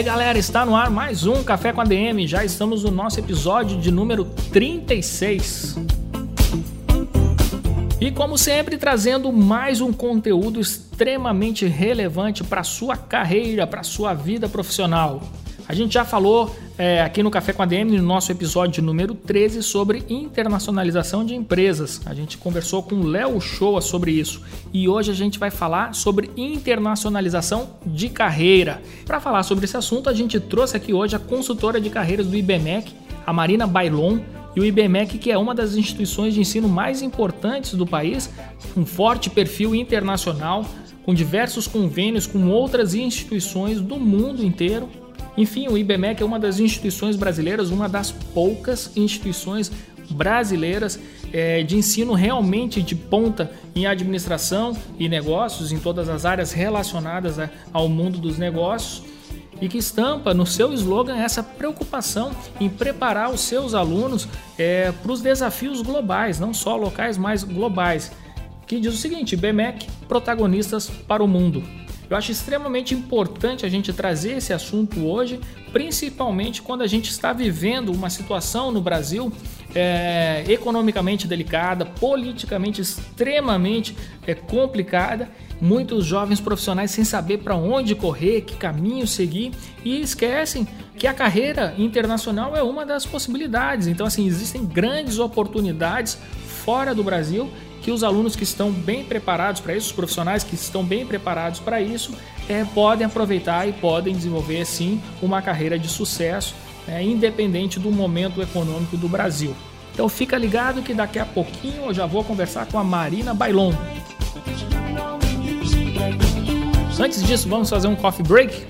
Aí galera, está no ar mais um Café com a DM. Já estamos no nosso episódio de número 36. E como sempre, trazendo mais um conteúdo extremamente relevante para sua carreira, para sua vida profissional. A gente já falou é, aqui no Café com a DM, no nosso episódio número 13, sobre internacionalização de empresas. A gente conversou com o Léo Shoa sobre isso. E hoje a gente vai falar sobre internacionalização de carreira. Para falar sobre esse assunto, a gente trouxe aqui hoje a consultora de carreiras do IBMEC, a Marina Bailon, e o IBMEC, que é uma das instituições de ensino mais importantes do país, um forte perfil internacional, com diversos convênios com outras instituições do mundo inteiro enfim, o IBMEC é uma das instituições brasileiras, uma das poucas instituições brasileiras é, de ensino realmente de ponta em administração e negócios, em todas as áreas relacionadas a, ao mundo dos negócios e que estampa no seu slogan essa preocupação em preparar os seus alunos é, para os desafios globais, não só locais, mas globais. Que diz o seguinte: BMEC, protagonistas para o mundo. Eu acho extremamente importante a gente trazer esse assunto hoje, principalmente quando a gente está vivendo uma situação no Brasil é, economicamente delicada, politicamente extremamente é, complicada. Muitos jovens profissionais sem saber para onde correr, que caminho seguir e esquecem que a carreira internacional é uma das possibilidades. Então, assim, existem grandes oportunidades fora do Brasil que os alunos que estão bem preparados para isso, os profissionais que estão bem preparados para isso, é, podem aproveitar e podem desenvolver sim uma carreira de sucesso, é, independente do momento econômico do Brasil. Então fica ligado que daqui a pouquinho eu já vou conversar com a Marina Bailon. Antes disso, vamos fazer um coffee break?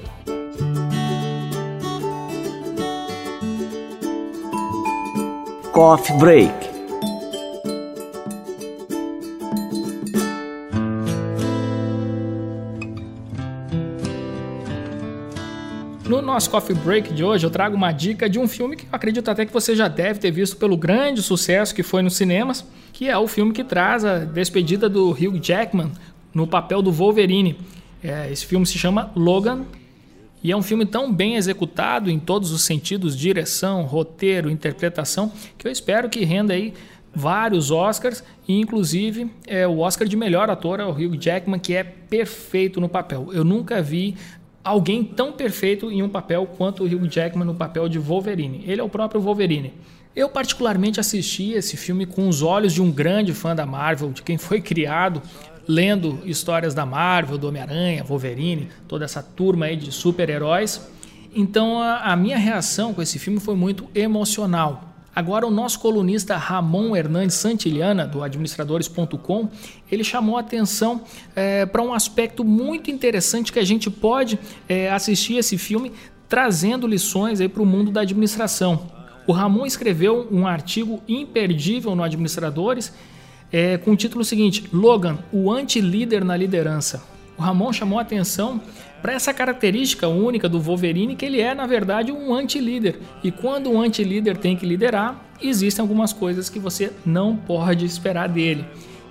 Coffee Break. Nosso coffee break de hoje, eu trago uma dica de um filme que eu acredito até que você já deve ter visto pelo grande sucesso que foi nos cinemas, que é o filme que traz a despedida do Hugh Jackman no papel do Wolverine. É, esse filme se chama Logan e é um filme tão bem executado em todos os sentidos, direção, roteiro, interpretação, que eu espero que renda aí vários Oscars e inclusive é, o Oscar de melhor ator é o Hugh Jackman, que é perfeito no papel. Eu nunca vi alguém tão perfeito em um papel quanto o Hugh Jackman no papel de Wolverine. Ele é o próprio Wolverine. Eu particularmente assisti esse filme com os olhos de um grande fã da Marvel, de quem foi criado lendo histórias da Marvel, do Homem-Aranha, Wolverine, toda essa turma aí de super-heróis. Então a, a minha reação com esse filme foi muito emocional. Agora, o nosso colunista Ramon Hernandes Santillana, do administradores.com, ele chamou a atenção é, para um aspecto muito interessante que a gente pode é, assistir esse filme trazendo lições para o mundo da administração. O Ramon escreveu um artigo imperdível no Administradores é, com o título seguinte: Logan, o anti-líder na liderança. O Ramon chamou a atenção para essa característica única do Wolverine, que ele é, na verdade, um anti-líder. E quando um anti-líder tem que liderar, existem algumas coisas que você não pode esperar dele.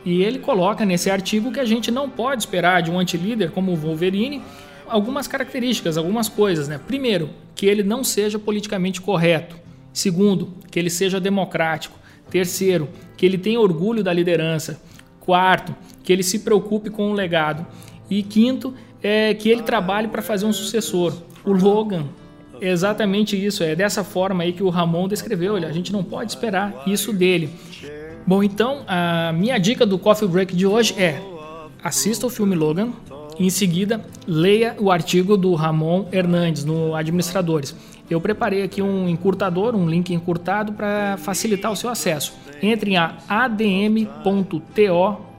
E ele coloca nesse artigo que a gente não pode esperar de um anti-líder como o Wolverine algumas características, algumas coisas. Né? Primeiro, que ele não seja politicamente correto. Segundo, que ele seja democrático. Terceiro, que ele tenha orgulho da liderança. Quarto, que ele se preocupe com o legado. E quinto, é que ele trabalhe para fazer um sucessor. O Logan exatamente isso, é dessa forma aí que o Ramon descreveu. A gente não pode esperar isso dele. Bom, então a minha dica do Coffee Break de hoje é: assista o filme Logan. Em seguida, leia o artigo do Ramon Hernandes no Administradores. eu preparei aqui um encurtador, um link encurtado para facilitar o seu acesso. Entre em adm.to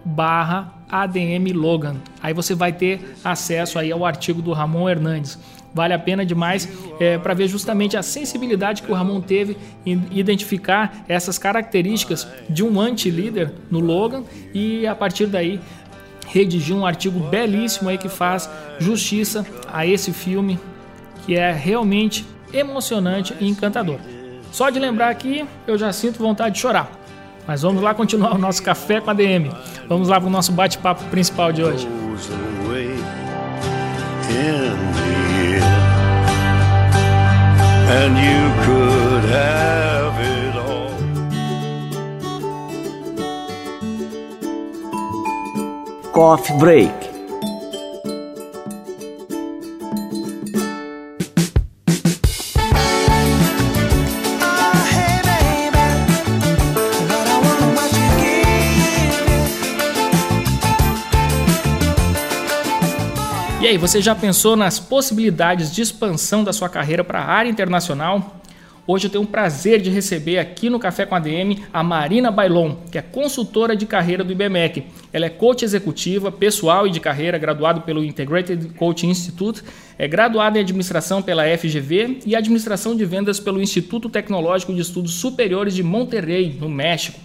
barra ADM Logan. Aí você vai ter acesso aí ao artigo do Ramon Hernandes. Vale a pena demais é, para ver justamente a sensibilidade que o Ramon teve em identificar essas características de um anti-líder no Logan e a partir daí redigir um artigo belíssimo aí que faz justiça a esse filme que é realmente emocionante e encantador. Só de lembrar aqui, eu já sinto vontade de chorar. Mas vamos lá continuar o nosso café com a DM. Vamos lá para o nosso bate-papo principal de hoje. Coffee Break aí, você já pensou nas possibilidades de expansão da sua carreira para a área internacional? Hoje eu tenho o prazer de receber aqui no Café com a DM a Marina Bailon, que é consultora de carreira do IBMEC. Ela é coach executiva, pessoal e de carreira, graduado pelo Integrated Coaching Institute, é graduada em administração pela FGV e administração de vendas pelo Instituto Tecnológico de Estudos Superiores de Monterrey, no México.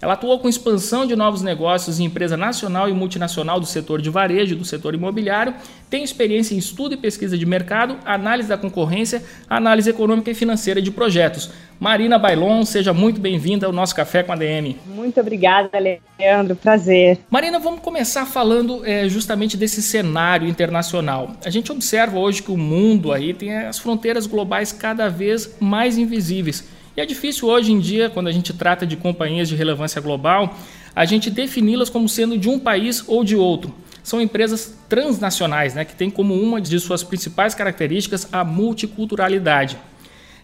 Ela atuou com expansão de novos negócios em empresa nacional e multinacional do setor de varejo, do setor imobiliário, tem experiência em estudo e pesquisa de mercado, análise da concorrência, análise econômica e financeira de projetos. Marina Bailon, seja muito bem-vinda ao nosso Café com a DM. Muito obrigada, Leandro. Prazer. Marina, vamos começar falando é, justamente desse cenário internacional. A gente observa hoje que o mundo aí tem as fronteiras globais cada vez mais invisíveis. E é difícil hoje em dia, quando a gente trata de companhias de relevância global, a gente defini-las como sendo de um país ou de outro. São empresas transnacionais, né, que têm como uma de suas principais características a multiculturalidade.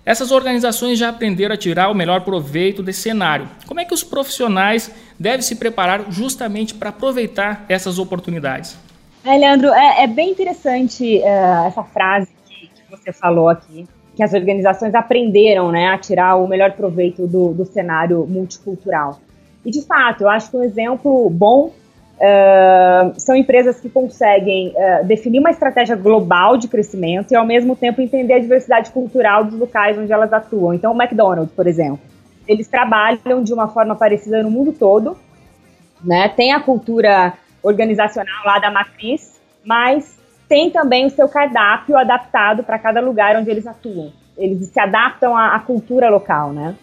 Essas organizações já aprenderam a tirar o melhor proveito desse cenário. Como é que os profissionais devem se preparar justamente para aproveitar essas oportunidades? É, Leandro, é, é bem interessante uh, essa frase que, que você falou aqui que as organizações aprenderam né, a tirar o melhor proveito do, do cenário multicultural. E, de fato, eu acho que um exemplo bom uh, são empresas que conseguem uh, definir uma estratégia global de crescimento e, ao mesmo tempo, entender a diversidade cultural dos locais onde elas atuam. Então, o McDonald's, por exemplo, eles trabalham de uma forma parecida no mundo todo, né? tem a cultura organizacional lá da matriz, mas tem também o seu cardápio adaptado para cada lugar onde eles atuam. Eles se adaptam à, à, cultura local, né?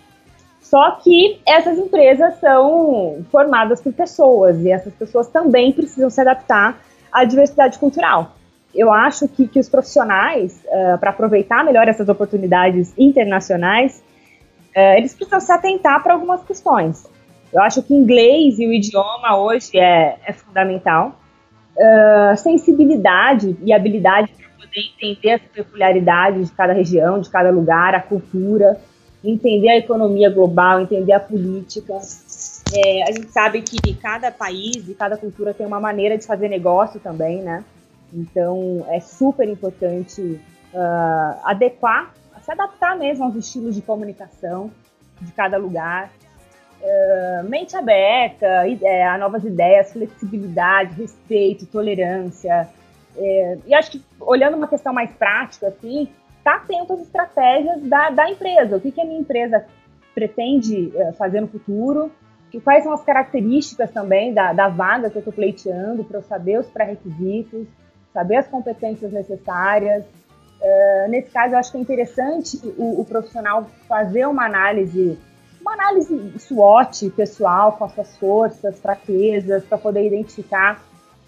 Só que essas empresas são formadas por pessoas e essas pessoas também precisam se adaptar à diversidade cultural. Eu acho que, que os profissionais, uh, para aproveitar melhor essas oportunidades internacionais, uh, eles precisam se atentar para algumas questões. Eu acho que inglês e o idioma hoje é, é fundamental uh, sensibilidade e habilidade para poder entender as peculiaridades de cada região, de cada lugar, a cultura, entender a economia global, entender a política. É, a gente sabe que cada país e cada cultura tem uma maneira de fazer negócio também, né? Então é super importante uh, adequar, se adaptar mesmo aos estilos de comunicação de cada lugar uh, mente aberta é, a novas ideias, flexibilidade, respeito, tolerância. É, e acho que, olhando uma questão mais prática, assim, tá atento às estratégias da, da empresa. O que, que a minha empresa pretende fazer no futuro? Quais são as características também da, da vaga que eu estou pleiteando para eu saber os pré-requisitos, saber as competências necessárias. Uh, nesse caso, eu acho que é interessante o, o profissional fazer uma análise análise SWOT pessoal com as suas forças, fraquezas, para poder identificar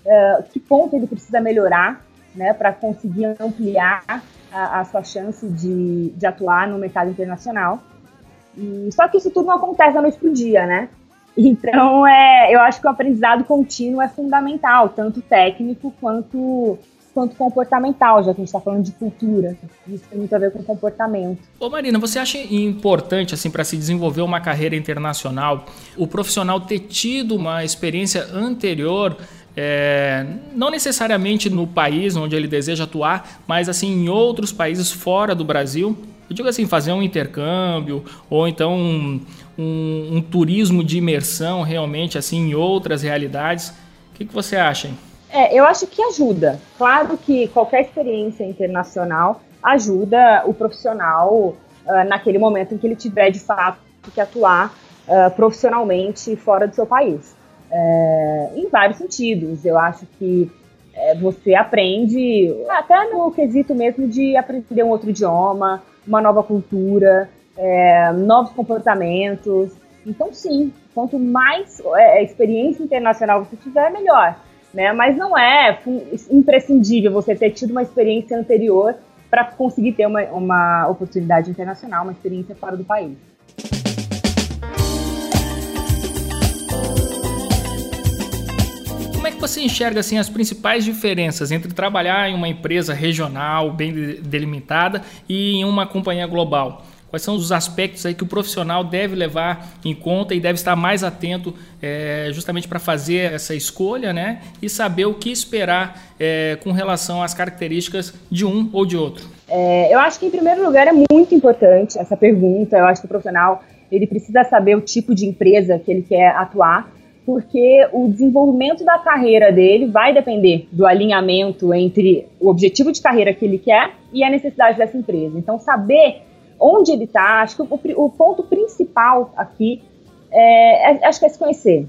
uh, que ponto ele precisa melhorar, né, para conseguir ampliar a, a, sua chance de, de atuar no mercado internacional. E, só que isso tudo não acontece da noite para o dia, né? Então, é, eu acho que o aprendizado contínuo é fundamental, tanto técnico quanto quanto comportamental, já que a gente está falando de cultura. Isso tem muito a ver com comportamento. Ô Marina, você acha importante, assim, para se desenvolver uma carreira internacional, o profissional ter tido uma experiência anterior é, não necessariamente no país onde ele deseja atuar, mas assim em outros países fora do Brasil? Eu digo assim, fazer um intercâmbio ou então um, um, um turismo de imersão realmente assim em outras realidades. O que, que você acha? Hein? É, eu acho que ajuda. Claro que qualquer experiência internacional ajuda o profissional uh, naquele momento em que ele tiver de fato que atuar uh, profissionalmente fora do seu país. É, em vários sentidos. Eu acho que é, você aprende, até no quesito mesmo de aprender um outro idioma, uma nova cultura, é, novos comportamentos. Então, sim, quanto mais é, experiência internacional você tiver, melhor né? Mas não é imprescindível você ter tido uma experiência anterior para conseguir ter uma, uma oportunidade internacional, uma experiência fora do país. Como é que você enxerga assim as principais diferenças entre trabalhar em uma empresa regional bem delimitada e em uma companhia global? Quais são os aspectos aí que o profissional deve levar em conta e deve estar mais atento é, justamente para fazer essa escolha, né? E saber o que esperar é, com relação às características de um ou de outro. É, eu acho que em primeiro lugar é muito importante essa pergunta. Eu acho que o profissional ele precisa saber o tipo de empresa que ele quer atuar, porque o desenvolvimento da carreira dele vai depender do alinhamento entre o objetivo de carreira que ele quer e a necessidade dessa empresa. Então, saber onde ele está. Acho que o, o, ponto principal aqui é, é, acho que é se conhecer.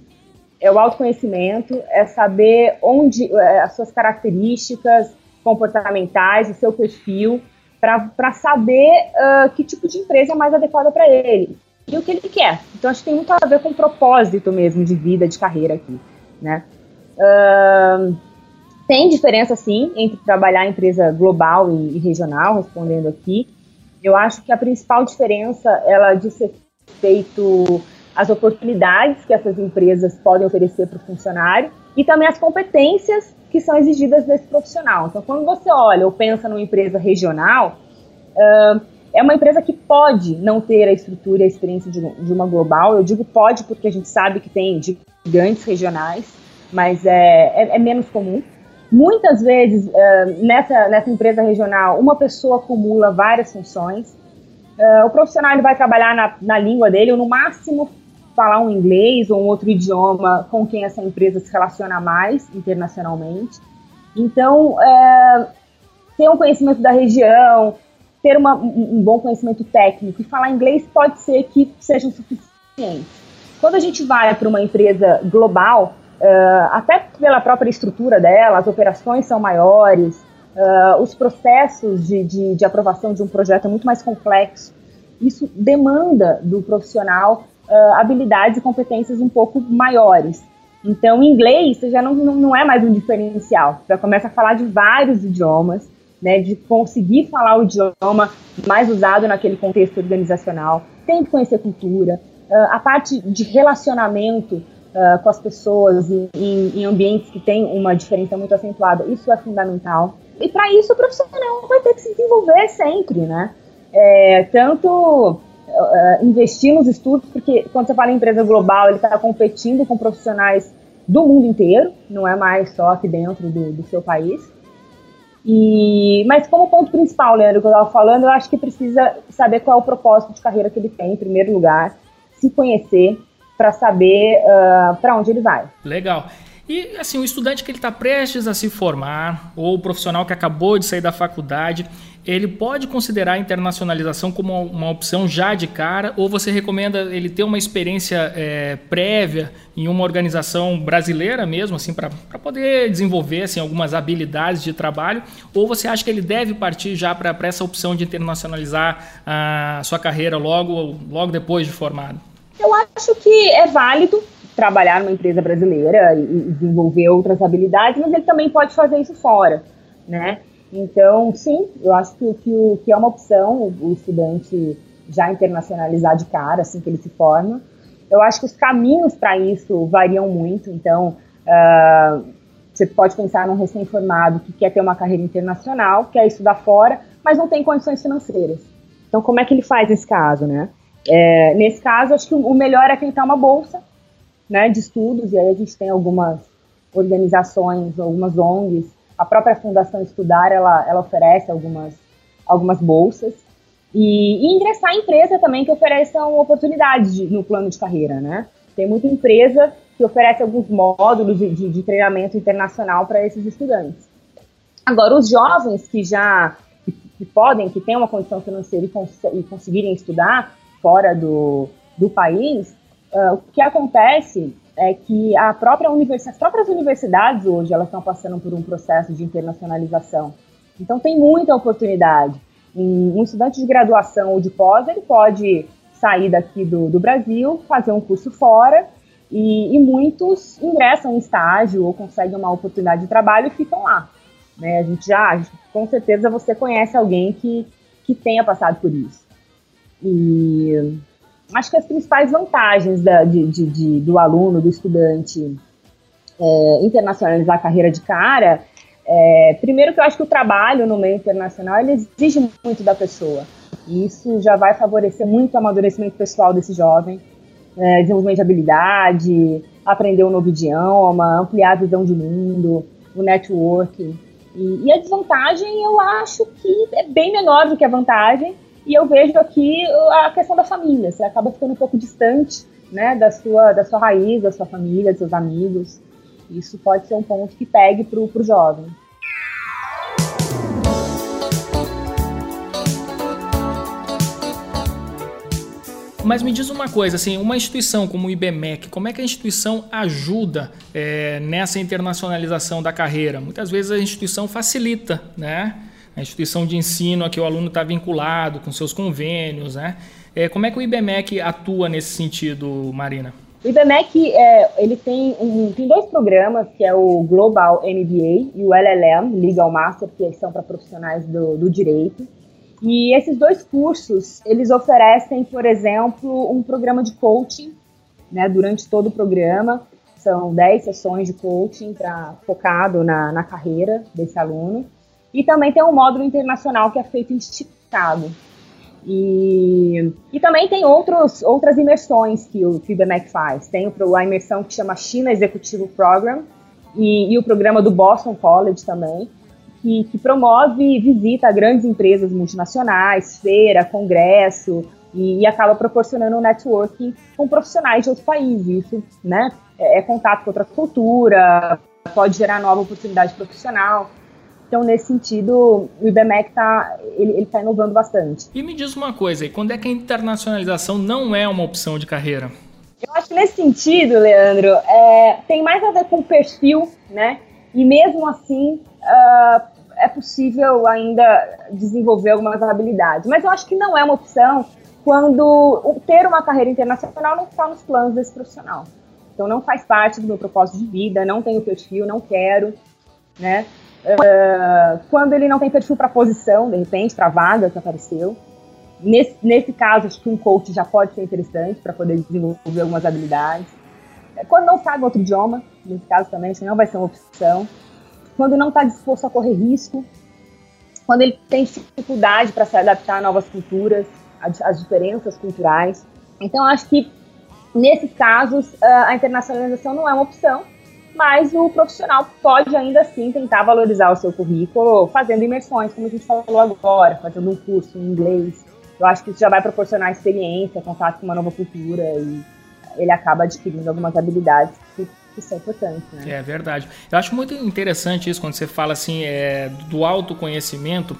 É o autoconhecimento, é saber onde é, as suas características comportamentais, o seu perfil, para saber uh, que tipo de empresa é mais adequada para ele e o que ele quer. Então acho que tem muito a ver com o propósito mesmo de vida, de carreira aqui, né? Uh, tem diferença sim entre trabalhar em empresa global e, e regional, respondendo aqui. Eu acho que a principal diferença ela diz respeito às oportunidades que essas empresas podem oferecer para o funcionário e também as competências que são exigidas desse profissional. Então, quando você olha ou pensa numa empresa regional, é uma empresa que pode não ter a estrutura e a experiência de, de, uma global. Eu digo pode porque a gente sabe que tem gigantes regionais, mas é, é, é menos comum. Muitas vezes, uh, nessa, nessa empresa regional, uma pessoa acumula várias funções. Uh, o profissional ele vai trabalhar na, na língua dele, ou no máximo falar um inglês ou um outro idioma com quem essa empresa se relaciona mais internacionalmente. Então, é, ter um conhecimento da região, ter uma, um bom conhecimento técnico e falar inglês pode ser que sejam suficientes. Quando a gente vai para uma empresa global, Uh, até pela própria estrutura dela, as operações são maiores, uh, os processos de, de, de, aprovação de um projeto é muito mais complexo. Isso demanda do profissional uh, habilidades e competências um pouco maiores. Então, inglês já não, não, não é mais um diferencial. Já começa a falar de vários idiomas, né, de conseguir falar o idioma mais usado naquele contexto organizacional. Tem que conhecer cultura. a parte de relacionamento uh, com as pessoas em, em, ambientes que têm uma diferença muito acentuada, isso é fundamental. E para isso o profissional vai ter que se desenvolver sempre, né? É, tanto uh, investir nos estudos, porque quando você fala em empresa global, ele está competindo com profissionais do mundo inteiro, não é mais só aqui dentro do, do seu país. E, mas como ponto principal, Leandro, que eu estava falando, eu acho que precisa saber qual é o propósito de carreira que ele tem, em primeiro lugar, se conhecer, para saber uh, ah, para onde ele vai. Legal. E assim, o estudante que ele está prestes a se formar, ou o profissional que acabou de sair da faculdade, ele pode considerar a internacionalização como uma opção já de cara, ou você recomenda ele ter uma experiência é, prévia em uma organização brasileira mesmo, assim, para poder desenvolver assim, algumas habilidades de trabalho, ou você acha que ele deve partir já para essa opção de internacionalizar a sua carreira logo, logo depois de formado? Eu acho que é válido trabalhar numa empresa brasileira e desenvolver outras habilidades, mas ele também pode fazer isso fora, né? Então, sim, eu acho que, que, que é uma opção o estudante já internacionalizar de cara, assim que ele se forma. Eu acho que os caminhos para isso variam muito, então uh, você pode pensar num recém-formado que quer ter uma carreira internacional, quer estudar fora, mas não tem condições financeiras. Então, como é que ele faz nesse caso, né? É, nesse caso, acho que o melhor é tentar uma bolsa né, de estudos, e aí a gente tem algumas organizações, algumas ONGs, a própria Fundação Estudar, ela, ela oferece algumas, algumas bolsas. E, e ingressar em empresa também que ofereçam oportunidades de, no plano de carreira, né? Tem muita empresa que oferece alguns módulos de, de, de treinamento internacional para esses estudantes. Agora, os jovens que já que podem, que têm uma condição financeira e, cons e conseguirem estudar fora do, do país, uh, o que acontece é que a própria universidade, as próprias universidades hoje elas estão passando por um processo de internacionalização. Então tem muita oportunidade. Um, estudante de graduação ou de pós ele pode sair daqui do, do Brasil, fazer um curso fora e, e, muitos ingressam em estágio ou conseguem uma oportunidade de trabalho e ficam lá. Né? A gente já, com certeza, você conhece alguém que, que tenha passado por isso. E acho que as principais vantagens da, de, de, de, do aluno, do estudante, é, internacionalizar a carreira de cara, é, primeiro que eu acho que o trabalho no meio internacional ele exige muito da pessoa. E isso já vai favorecer muito o amadurecimento pessoal desse jovem, é, desenvolvimento de habilidade, aprender um novo idioma, ampliar a visão de mundo, o networking. E, e a desvantagem eu acho que é bem menor do que a vantagem, e eu vejo aqui a questão da família. Você acaba ficando um pouco distante né, da, sua, da sua raiz, da sua família, dos seus amigos. Isso pode ser um ponto que pegue para o jovem. Mas me diz uma coisa, assim, uma instituição como o IBMEC, como é que a instituição ajuda é, nessa internacionalização da carreira? Muitas vezes a instituição facilita, né? A instituição de ensino a que o aluno está vinculado, com seus convênios, né? É, como é que o IBMEC atua nesse sentido, Marina? O IBMEC é, ele tem, um, tem dois programas, que é o Global MBA e o LLM, Legal Master, que são para profissionais do, do direito. E esses dois cursos, eles oferecem, por exemplo, um programa de coaching, né, durante todo o programa. São 10 sessões de coaching pra, focado na, na carreira desse aluno. E também tem um módulo internacional que é feito em Chicago. E, e também tem outros, outras imersões que o, que faz. Tem a imersão que chama China Executive Program e, e o programa do Boston College também, que, que, promove visita a grandes empresas multinacionais, feira, congresso, e, e, acaba proporcionando um networking com profissionais de outros países. Isso né, é, é contato com outra cultura, pode gerar nova oportunidade profissional. Então, nesse sentido, o IBMEC está ele, ele tá inovando bastante. E me diz uma coisa, e quando é que a internacionalização não é uma opção de carreira? Eu acho que nesse sentido, Leandro, é, tem mais a ver com o perfil, né? E mesmo assim, uh, é possível ainda desenvolver algumas habilidades. Mas eu acho que não é uma opção quando ter uma carreira internacional não está nos planos desse profissional. Então não faz parte do meu propósito de vida, não tenho perfil, não quero, né? Uh, quando ele não tem perfil para posição, de repente, para vaga que apareceu. Nesse, nesse caso, acho que um coach já pode ser interessante para poder desenvolver algumas habilidades. É, quando não sabe outro idioma, nesse caso também, isso não vai ser uma opção. Quando não está disposto a correr risco. Quando ele tem dificuldade para se adaptar a novas culturas, às diferenças culturais. Então, acho que nesses casos, a internacionalização não é uma opção mas o profissional pode ainda assim tentar valorizar o seu currículo fazendo imersões, como a gente falou agora, fazendo um curso em inglês. Eu acho que isso já vai proporcionar experiência, contato com uma nova cultura e ele acaba adquirindo algumas habilidades que, que são importantes. Né? É verdade. Eu acho muito interessante isso quando você fala assim é, do autoconhecimento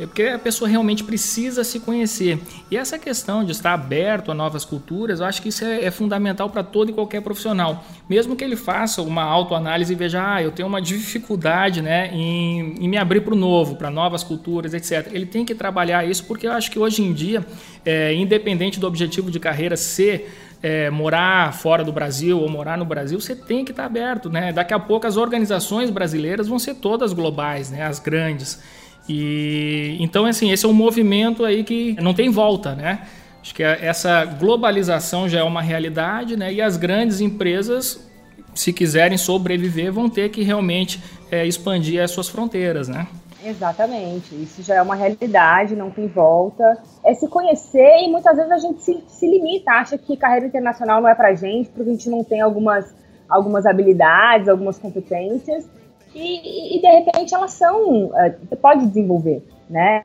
é porque a pessoa realmente precisa se conhecer. E essa questão de estar aberto a novas culturas, eu acho que isso é, é fundamental para todo e qualquer profissional. Mesmo que ele faça uma autoanálise e veja, ah, eu tenho uma dificuldade né, em, em me abrir para o novo, para novas culturas, etc. Ele tem que trabalhar isso porque eu acho que hoje em dia, é, independente do objetivo de carreira ser é, morar fora do Brasil ou morar no Brasil, você tem que estar aberto, né? Daqui a pouco as organizações brasileiras vão ser todas globais, né? As grandes. E então assim, esse é um movimento aí que não tem volta, né? Acho que essa globalização já é uma realidade, né? E as grandes empresas, se quiserem sobreviver, vão ter que realmente é, expandir as suas fronteiras, né? Exatamente, isso já é uma realidade, não tem volta. É se conhecer e muitas vezes a gente se, se limita, acha que carreira internacional não é pra gente, porque a gente não tem algumas, algumas habilidades, algumas competências e, e, de repente elas são, uh, você pode desenvolver, né?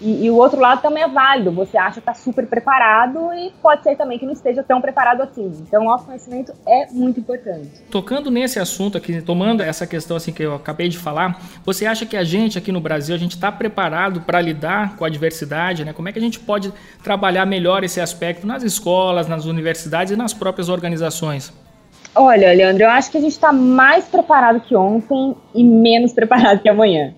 E, e, o outro lado também é válido. Você acha que está super preparado e pode ser também que não esteja tão preparado assim. Então, o autoconhecimento é muito importante. Tocando nesse assunto aqui, tomando essa questão assim que eu acabei de falar, você acha que a gente aqui no Brasil a gente está preparado para lidar com a diversidade? Né? Como é que a gente pode trabalhar melhor esse aspecto nas escolas, nas universidades e nas próprias organizações? Olha, Leandro, eu acho que a gente está mais preparado que ontem e menos preparado que amanhã.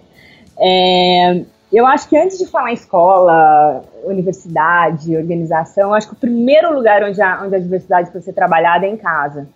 É, eu acho que antes de falar em escola, universidade, organização, acho que o primeiro lugar onde a, onde a diversidade pode ser trabalhada é em casa,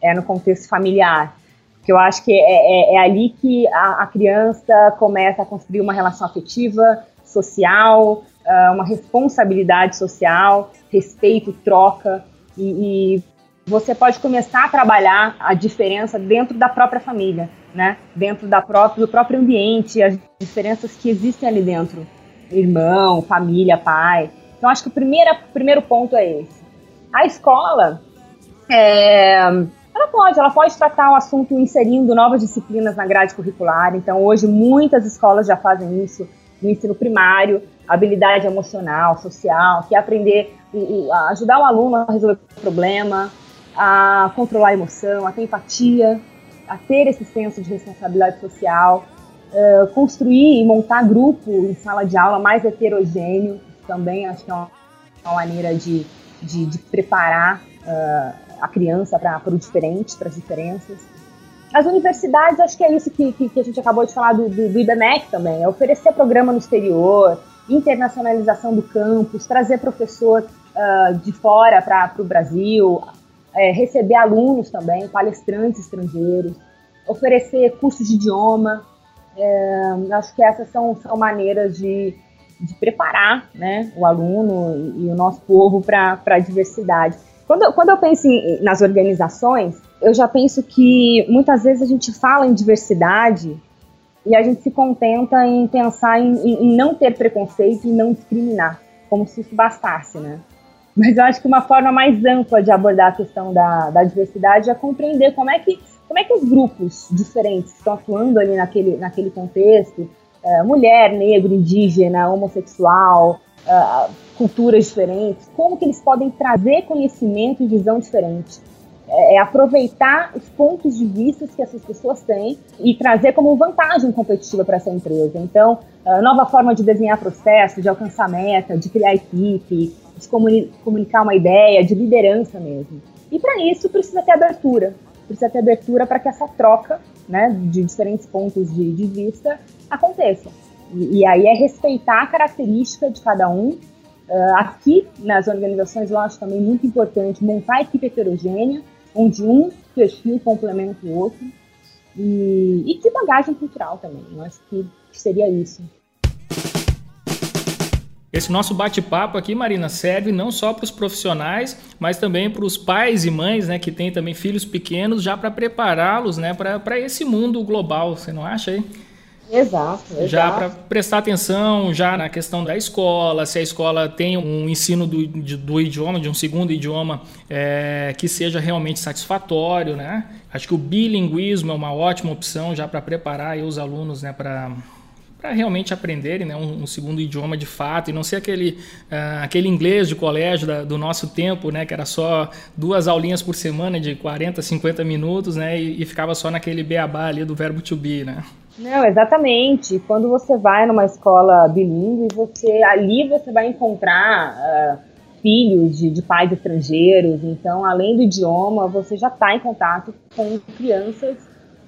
é no contexto familiar. Que eu acho que é, é, é ali que a, a, criança começa a construir uma relação afetiva, social, uh, uma responsabilidade social, respeito, troca, e, e você pode começar a trabalhar a diferença dentro da própria família né? Dentro da própria, do próprio ambiente, as diferenças que existem ali dentro. Irmão, família, pai. Então, acho que o primeiro, primeiro ponto é esse. A escola, é, ela pode, ela pode tratar o assunto inserindo novas disciplinas na grade curricular. Então, hoje, muitas escolas já fazem isso no ensino primário, habilidade emocional, social, que é aprender ajudar o aluno a resolver o problema, a controlar a emoção, a ter empatia, a ter esse senso de responsabilidade social, uh, construir e montar grupo em sala de aula mais heterogêneo, também acho que é uma, maneira de, de, de preparar uh, a criança para o diferente, para as diferenças. As universidades, acho que é isso que, que, que, a gente acabou de falar do, do, do IBMEC também, é oferecer programa no exterior, internacionalização do campus, trazer professor uh, de fora para o Brasil, é, receber alunos também, palestrantes estrangeiros, oferecer cursos de idioma. É, acho que essas são, são maneiras de, de preparar né, o aluno e, e o nosso povo para a diversidade. Quando, quando eu penso em, nas organizações, eu já penso que muitas vezes a gente fala em diversidade e a gente se contenta em pensar em, em não ter preconceito e não discriminar, como se isso bastasse, né? Mas eu acho que uma forma mais ampla de abordar a questão da, da diversidade é compreender como é que como é que os grupos diferentes estão atuando ali naquele, naquele contexto, é, mulher, negro, indígena, homossexual, é, culturas diferentes, como que eles podem trazer conhecimento e visão diferente. É, é, aproveitar os pontos de vista que essas pessoas têm e trazer como vantagem competitiva para essa empresa. Então, nova forma de desenhar processo, de alcançar meta, de criar equipe, de comuni comunicar uma ideia, de liderança mesmo. E para isso precisa ter abertura, precisa ter abertura para que essa troca né, de diferentes pontos de, de vista aconteça. E, e, aí é respeitar a característica de cada um. Uh, aqui nas organizações eu acho também muito importante montar a equipe heterogênea, onde um perfil complementa o outro. E, e de bagagem cultural também. Eu acho que seria isso. Esse nosso bate-papo aqui, Marina, serve não só para os profissionais, mas também para os pais e mães, né, que têm também filhos pequenos, já para prepará-los, né, para esse mundo global. Você não acha aí? Exato, exato. Já para prestar atenção já na questão da escola, se a escola tem um ensino do, de, do idioma, de um segundo idioma, é, que seja realmente satisfatório, né? Acho que o bilinguismo é uma ótima opção já para preparar os alunos, né, para para realmente aprenderem né, um, um, segundo idioma de fato e não ser aquele, uh, aquele inglês de colégio da, do nosso tempo, né, que era só duas aulinhas por semana de 40, 50 minutos né, e, e ficava só naquele beabá ali do verbo to be. Né? Não, exatamente. Quando você vai numa escola bilíngue, você ali você vai encontrar uh, filhos de, de pais estrangeiros. Então, além do idioma, você já está em contato com crianças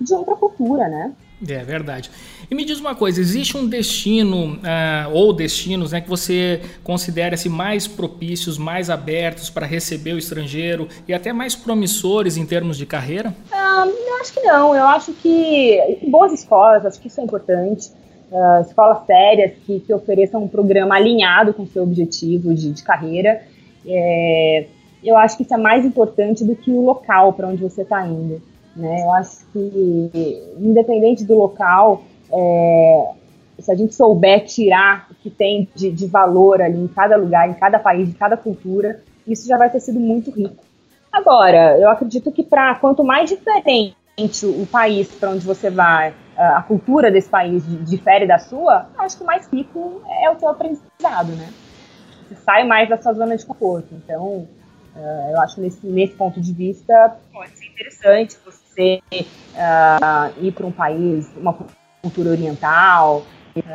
de outra cultura, né? É verdade. E me diz uma coisa, existe um destino uh, ou destinos né, que você considera -se mais propícios, mais abertos para receber o estrangeiro e até mais promissores em termos de carreira? Uh, eu acho que não. Eu acho que boas escolas, acho que isso é importante. Uh, escolas sérias que, que ofereçam um programa alinhado com o seu objetivo de, de carreira. É, eu acho que isso é mais importante do que o local para onde você está indo. Né? Eu acho que, independente do local, é, se a gente souber tirar o que tem de, de, valor ali em cada lugar, em cada país, em cada cultura, isso já vai ter sido muito rico. Agora, eu acredito que para quanto mais diferente o país para onde você vai, a cultura desse país difere da sua, acho que mais rico é o seu aprendizado, né? Você sai mais da sua zona de conforto. Então, uh, eu acho nesse, nesse ponto de vista pode ser interessante você uh, ir para um país, uma cultura oriental,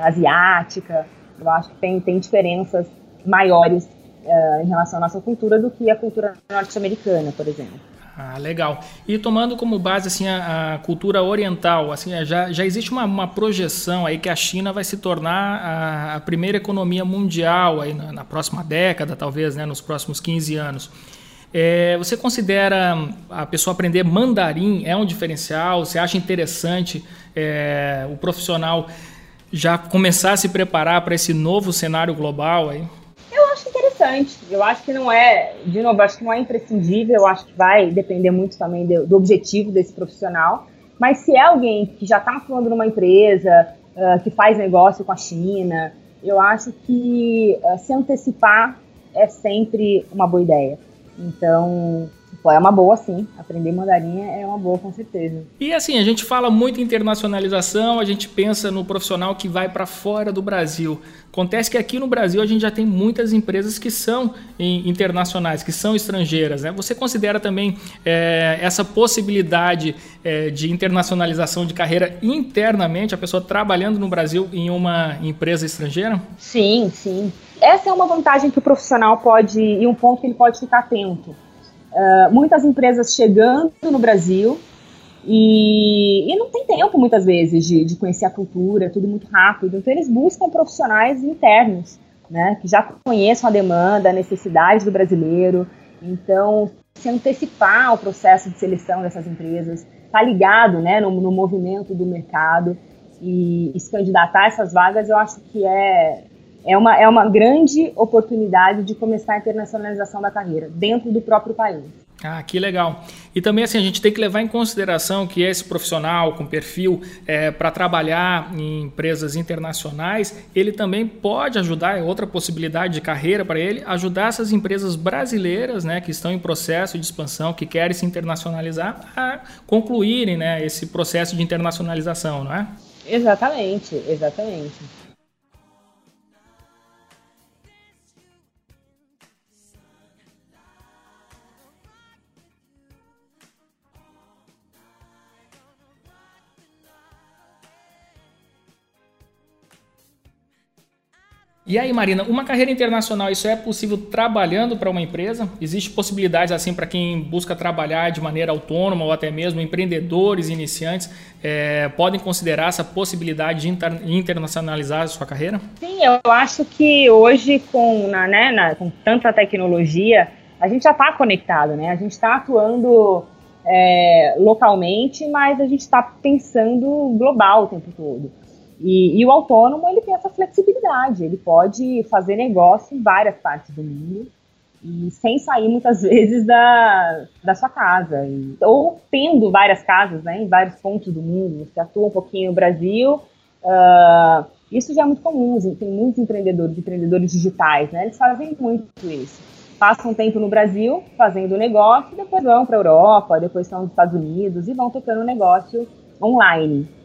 asiática. Eu acho que tem, tem diferenças maiores uh, em relação à nossa cultura do que a cultura norte-americana, por exemplo. Ah, legal. E tomando como base assim a, a cultura oriental, assim já, já existe uma, uma, projeção aí que a China vai se tornar a, a primeira economia mundial aí na, na, próxima década, talvez, né, nos próximos 15 anos. É, você considera a pessoa aprender mandarim é um diferencial? Você acha interessante é, o profissional já começar a se preparar para esse novo cenário global aí? interessante. Eu acho que não é, de novo, acho que não é imprescindível, eu acho que vai depender muito também do, do objetivo desse profissional. Mas se é alguém que já está atuando numa empresa, uh, que faz negócio com a China, eu acho que uh, se antecipar é sempre uma boa ideia. Então, é uma boa, sim. Aprender mandarim é uma boa, com certeza. E assim, a gente fala muito em internacionalização, a gente pensa no profissional que vai para fora do Brasil. Acontece que aqui no Brasil a gente já tem muitas empresas que são internacionais, que são estrangeiras. Né? Você considera também é, essa possibilidade é, de internacionalização de carreira internamente, a pessoa trabalhando no Brasil em uma empresa estrangeira? Sim, sim. Essa é uma vantagem que o profissional pode, e um ponto que ele pode ficar atento Uh, muitas empresas chegando no Brasil e, e, não tem tempo muitas vezes de, de conhecer a cultura, é tudo muito rápido. Então eles buscam profissionais internos, né, que já conheçam a demanda, a necessidade do brasileiro. Então se antecipar ao processo de seleção dessas empresas, tá ligado, né, no, no movimento do mercado e, e se candidatar a essas vagas, eu acho que é é uma, é uma grande oportunidade de começar a internacionalização da carreira dentro do próprio país. Ah, que legal. E também assim, a gente tem que levar em consideração que esse profissional com perfil é, para trabalhar em empresas internacionais, ele também pode ajudar, é outra possibilidade de carreira para ele, ajudar essas empresas brasileiras né, que estão em processo de expansão, que querem se internacionalizar, a concluírem né, esse processo de internacionalização, não é? Exatamente, exatamente. E aí, Marina, uma carreira internacional, isso é possível trabalhando para uma empresa? Existe possibilidades assim para quem busca trabalhar de maneira autônoma ou até mesmo empreendedores iniciantes é, podem considerar essa possibilidade de inter internacionalizar a sua carreira? Sim, eu acho que hoje com, na, né, na, com tanta tecnologia a gente já está conectado, né? A gente está atuando é, localmente, mas a gente está pensando global o tempo todo. E, e, o autônomo ele tem essa flexibilidade, ele pode fazer negócio em várias partes do mundo e sem sair muitas vezes da, da sua casa. E, ou tendo várias casas né, em vários pontos do mundo. Você atua um pouquinho no Brasil, uh, isso já é muito comum. Tem muitos empreendedores, empreendedores digitais, né, eles fazem muito isso. Passam um tempo no Brasil fazendo negócio, depois vão para a Europa, depois estão nos Estados Unidos e vão tocando negócio online.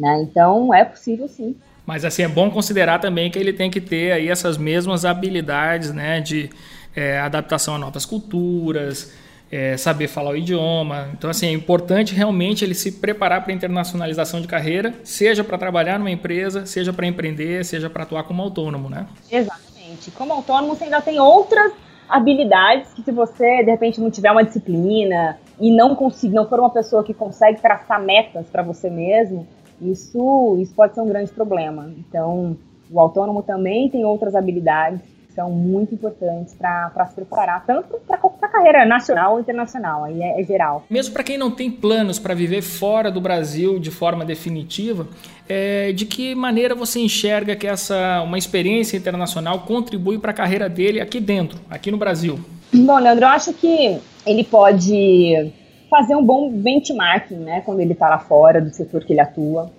Né? Então é possível sim. Mas assim é bom considerar também que ele tem que ter aí essas mesmas habilidades, né, de é, adaptação a novas culturas, é, saber falar o idioma. Então assim é importante realmente ele se preparar para a internacionalização de carreira, seja para trabalhar numa empresa, seja para empreender, seja para atuar como autônomo, né? Exatamente. Como autônomo você ainda tem outras habilidades que se você de repente não tiver uma disciplina e não conseguir, não for uma pessoa que consegue traçar metas para você mesmo, isso, isso pode ser um grande problema. Então, o autônomo também tem outras habilidades que são muito importantes para se preparar, tanto para a carreira nacional ou internacional, aí é, é geral. Mesmo para quem não tem planos para viver fora do Brasil de forma definitiva, é, de que maneira você enxerga que essa uma experiência internacional contribui para a carreira dele aqui dentro, aqui no Brasil? Bom, Leandro, eu acho que ele pode fazer um bom benchmarking, né, quando ele está lá fora do setor que ele atua.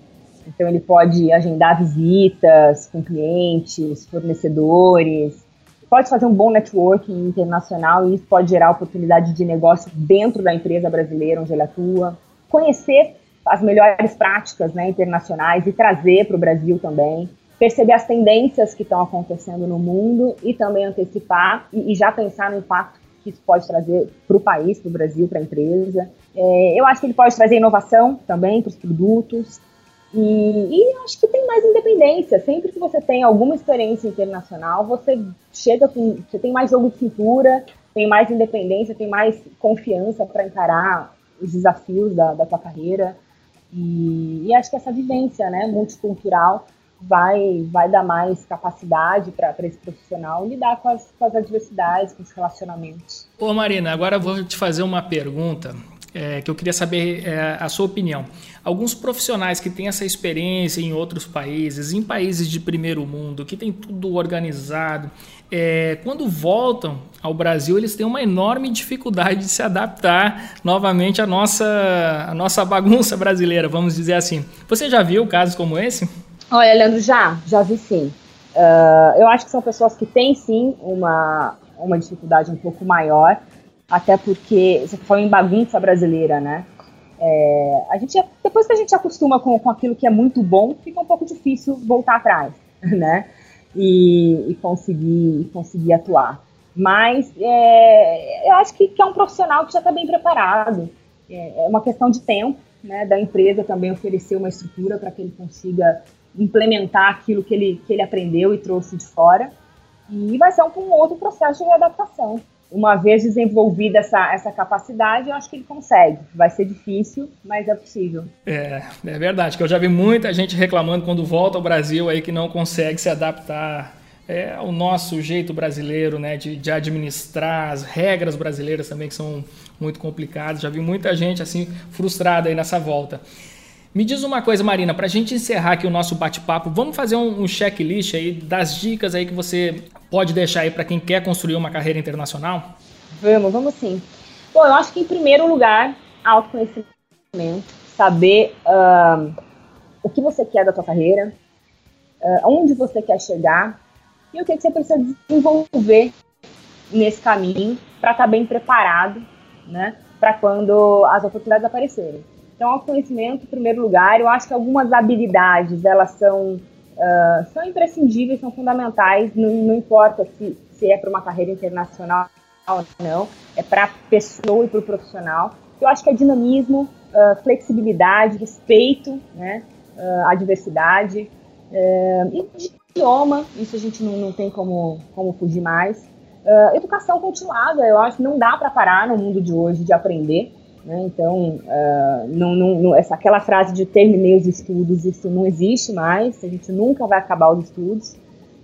Então ele pode agendar visitas com clientes, fornecedores, pode fazer um bom networking internacional e isso pode gerar oportunidade de negócio dentro da empresa brasileira onde ele atua. Conhecer as melhores práticas né, internacionais e trazer para o Brasil também. Perceber as tendências que estão acontecendo no mundo e também antecipar e, e já pensar no impacto que isso pode trazer para o país, para o Brasil, para a empresa. É, eu acho que ele pode trazer inovação também para os produtos. E, e, acho que tem mais independência. Sempre que você tem alguma experiência internacional, você chega com. Você tem mais jogo de cintura, tem mais independência, tem mais confiança para encarar os desafios da, da tua carreira. E, e, acho que essa vivência né, multicultural vai, vai dar mais capacidade para esse profissional lidar com as, com as adversidades, com os relacionamentos. Ô Marina, agora eu vou te fazer uma pergunta é, que eu queria saber é, a sua opinião. Alguns profissionais que têm essa experiência em outros países, em países de primeiro mundo, que tem tudo organizado, é, quando voltam ao Brasil, eles têm uma enorme dificuldade de se adaptar novamente à nossa, à nossa bagunça brasileira, vamos dizer assim. Você já viu casos como esse? Olha, Leandro, já, já vi sim. Uh, eu acho que são pessoas que têm sim uma, uma dificuldade um pouco maior, até porque você falou em bagunça brasileira, né? É, a gente, depois que a gente acostuma com, com aquilo que é muito bom, fica um pouco difícil voltar atrás, né? E, e conseguir, conseguir atuar. Mas é, eu acho que, que, é um profissional que já está bem preparado. É, é, uma questão de tempo, né? Da empresa também oferecer uma estrutura para que ele consiga implementar aquilo que ele, que ele aprendeu e trouxe de fora. E vai ser um, um outro processo de adaptação. Uma vez desenvolvida essa, essa capacidade, eu acho que ele consegue. Vai ser difícil, mas é possível. É, é verdade, que eu já vi muita gente reclamando quando volta ao Brasil aí que não consegue se adaptar é, ao nosso jeito brasileiro, né, de, de administrar as regras brasileiras também que são muito complicadas. Já vi muita gente assim frustrada aí nessa volta. Me diz uma coisa, Marina, para a gente encerrar aqui o nosso bate-papo, vamos fazer um, um checklist aí das dicas aí que você pode deixar aí para quem quer construir uma carreira internacional? Vamos, vamos sim. Bom, eu acho que em primeiro lugar, autoconhecimento, saber uh, o que você quer da tua carreira, uh, onde você quer chegar e o que, que você precisa desenvolver nesse caminho para estar tá bem preparado, né, para quando as oportunidades aparecerem. Então, autoconhecimento, em primeiro lugar, eu acho que algumas habilidades, elas são, uh, são imprescindíveis, são fundamentais, não, não importa se, se é para uma carreira internacional ou não, é para a pessoa e para o profissional. Eu acho que é dinamismo, uh, flexibilidade, respeito né, uh, à diversidade, e idioma, isso a gente não, não tem como, como fugir mais. Uh, educação continuada, eu acho que não dá para parar no mundo de hoje de aprender. Né? Então, uh, não, não, essa, aquela frase de terminei os estudos, isso não existe mais, a gente nunca vai acabar os estudos.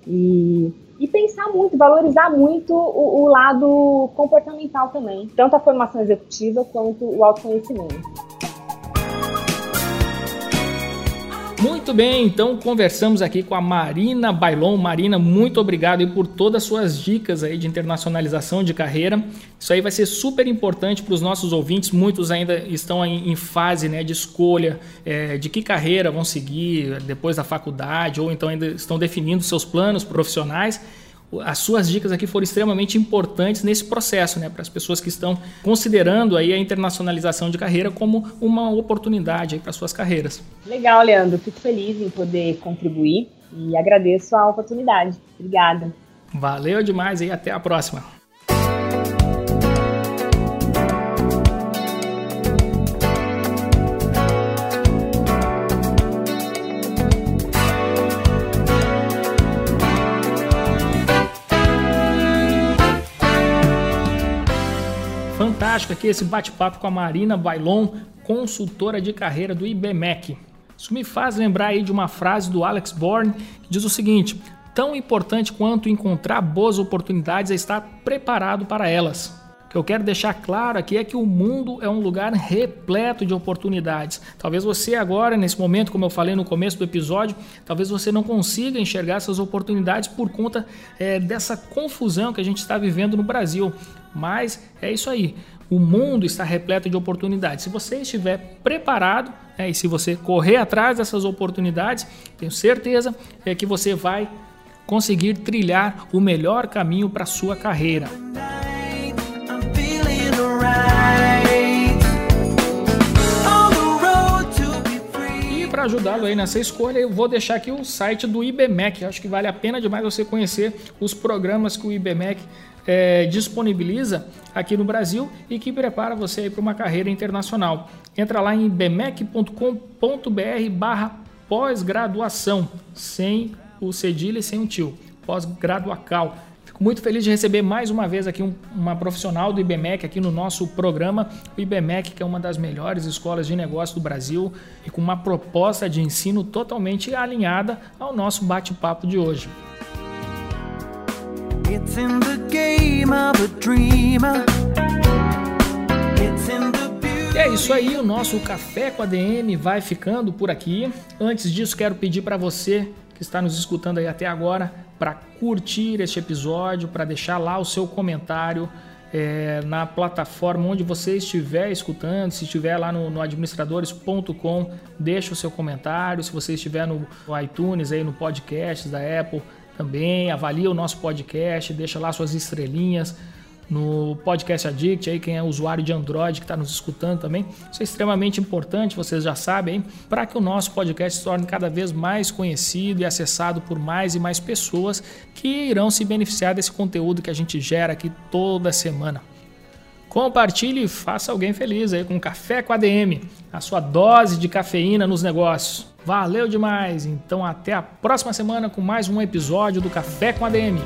E, e pensar muito, valorizar muito o, o lado comportamental também, tanto a formação executiva quanto o autoconhecimento. Muito bem, então conversamos aqui com a Marina Bailon. Marina, muito obrigado aí por todas as suas dicas aí de internacionalização de carreira. Isso aí vai ser super importante para os nossos ouvintes. Muitos ainda estão em fase né, de escolha é, de que carreira vão seguir depois da faculdade ou então ainda estão definindo seus planos profissionais as suas dicas aqui foram extremamente importantes nesse processo, né, para as pessoas que estão considerando aí a internacionalização de carreira como uma oportunidade para suas carreiras. Legal, Leandro, fico feliz em poder contribuir e agradeço a oportunidade. Obrigada. Valeu demais e até a próxima. Fantástico aqui esse bate-papo com a Marina Bailon, consultora de carreira do IBMEC. Isso me faz lembrar aí de uma frase do Alex Bourne que diz o seguinte: tão importante quanto encontrar boas oportunidades é estar preparado para elas. O que eu quero deixar claro aqui é que o mundo é um lugar repleto de oportunidades. Talvez você agora, nesse momento, como eu falei no começo do episódio, talvez você não consiga enxergar essas oportunidades por conta é, dessa confusão que a gente está vivendo no Brasil. Mas é isso aí. O mundo está repleto de oportunidades. Se você estiver preparado né, e se você correr atrás dessas oportunidades, tenho certeza é que você vai conseguir trilhar o melhor caminho para a sua carreira. ajudá-lo aí nessa escolha, eu vou deixar aqui o site do IBMEC. Acho que vale a pena demais você conhecer os programas que o IBMEC é, disponibiliza aqui no Brasil e que prepara você para uma carreira internacional. Entra lá em ibmec.com.br barra pós-graduação, sem o cedilha e sem o tio, pós-graduacal. Fico muito feliz de receber mais uma vez aqui um, uma profissional do IBMEC aqui no nosso programa. O IBMEC, que é uma das melhores escolas de negócio do Brasil e com uma proposta de ensino totalmente alinhada ao nosso bate-papo de hoje. It's in the game of a dreamer. It's in the e é isso aí, o nosso Café com a DM vai ficando por aqui. Antes disso, quero pedir para você que está nos escutando aí até agora para curtir este episódio, para deixar lá o seu comentário é, na plataforma onde você estiver escutando. Se estiver lá no, no administradores.com, deixa o seu comentário. Se você estiver no, iTunes, aí no podcast da Apple, também avalia o nosso podcast, deixa lá suas estrelinhas no Podcast Addict, aí quem é usuário de Android que está nos escutando também. Isso é extremamente importante, vocês já sabem, para que o nosso podcast se torne cada vez mais conhecido e acessado por mais e mais pessoas que irão se beneficiar desse conteúdo que a gente gera aqui toda semana. Compartilhe e faça alguém feliz aí com Café com ADM, a sua dose de cafeína nos negócios. Valeu demais! Então até a próxima semana com mais um episódio do Café com ADM.